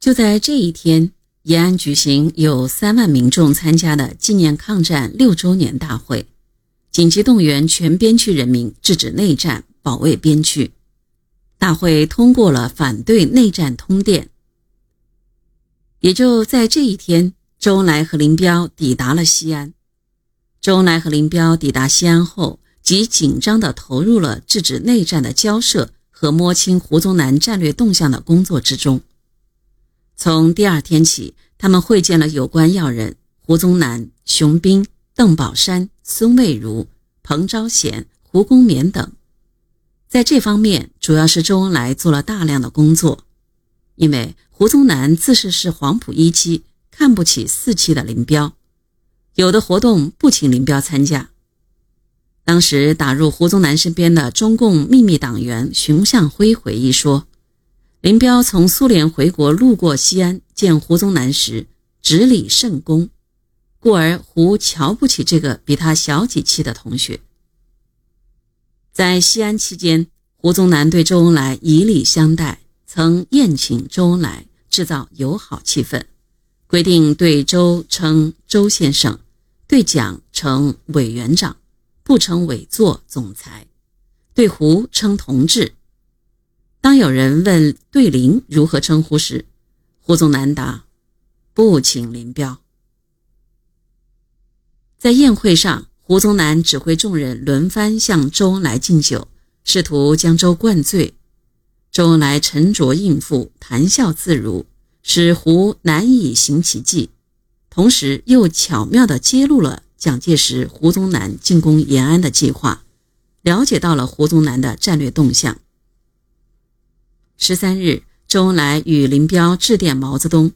就在这一天，延安举行有三万民众参加的纪念抗战六周年大会，紧急动员全边区人民制止内战，保卫边区。大会通过了反对内战通电。也就在这一天，周恩来和林彪抵达了西安。周恩来和林彪抵达西安后，即紧张地投入了制止内战的交涉和摸清胡宗南战略动向的工作之中。从第二天起，他们会见了有关要人胡宗南、熊斌、邓宝山、孙蔚如、彭昭贤、胡公冕等。在这方面，主要是周恩来做了大量的工作，因为胡宗南自视是黄埔一期，看不起四期的林彪，有的活动不请林彪参加。当时打入胡宗南身边的中共秘密党员熊向晖回忆说，林彪从苏联回国路过西安见胡宗南时，执礼甚恭，故而胡瞧不起这个比他小几期的同学。在西安期间，胡宗南对周恩来以礼相待，曾宴请周恩来，制造友好气氛，规定对周称周先生，对蒋称委员长，不称委座总裁，对胡称同志。当有人问对林如何称呼时，胡宗南答：“不请林彪。”在宴会上。胡宗南指挥众人轮番向周恩来敬酒，试图将周灌醉。周恩来沉着应付，谈笑自如，使胡难以行其计。同时，又巧妙地揭露了蒋介石、胡宗南进攻延安的计划，了解到了胡宗南的战略动向。十三日，周恩来与林彪致电毛泽东，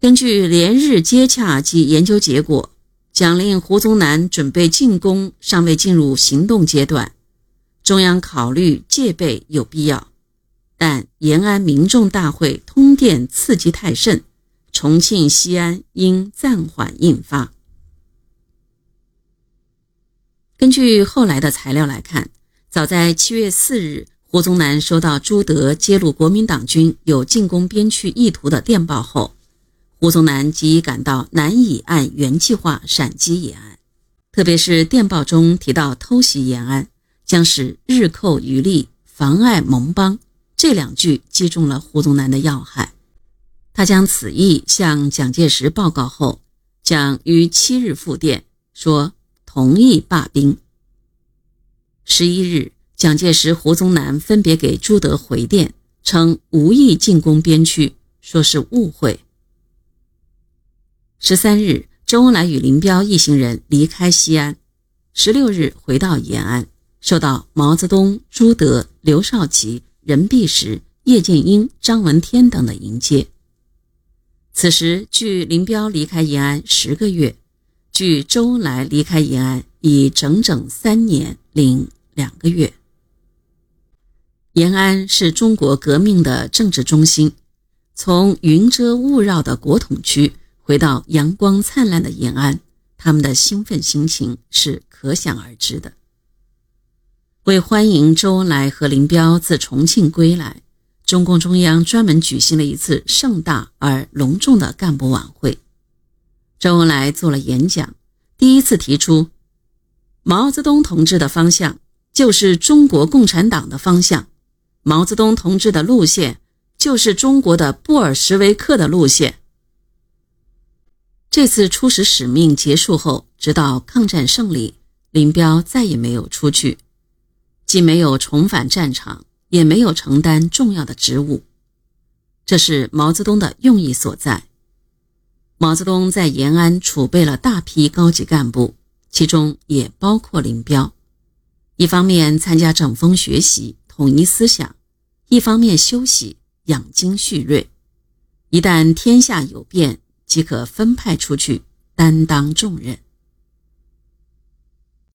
根据连日接洽及研究结果。蒋令胡宗南准备进攻尚未进入行动阶段，中央考虑戒备有必要，但延安民众大会通电刺激太甚，重庆、西安应暂缓印发。根据后来的材料来看，早在七月四日，胡宗南收到朱德揭露国民党军有进攻边区意图的电报后。胡宗南即感到难以按原计划闪击延安，特别是电报中提到偷袭延安将使日寇余力，妨碍盟邦这两句击中了胡宗南的要害。他将此意向蒋介石报告后，蒋于七日复电说同意罢兵。十一日，蒋介石、胡宗南分别给朱德回电，称无意进攻边区，说是误会。十三日，周恩来与林彪一行人离开西安。十六日回到延安，受到毛泽东、朱德、刘少奇、任弼时、叶剑英、张闻天等的迎接。此时，距林彪离开延安十个月，距周恩来离开延安已整整三年零两个月。延安是中国革命的政治中心，从云遮雾绕的国统区。回到阳光灿烂的延安，他们的兴奋心情是可想而知的。为欢迎周恩来和林彪自重庆归来，中共中央专门举行了一次盛大而隆重的干部晚会。周恩来做了演讲，第一次提出毛泽东同志的方向就是中国共产党的方向，毛泽东同志的路线就是中国的布尔什维克的路线。这次出使使命结束后，直到抗战胜利，林彪再也没有出去，既没有重返战场，也没有承担重要的职务。这是毛泽东的用意所在。毛泽东在延安储备了大批高级干部，其中也包括林彪。一方面参加整风学习，统一思想；一方面休息，养精蓄锐。一旦天下有变。即可分派出去担当重任。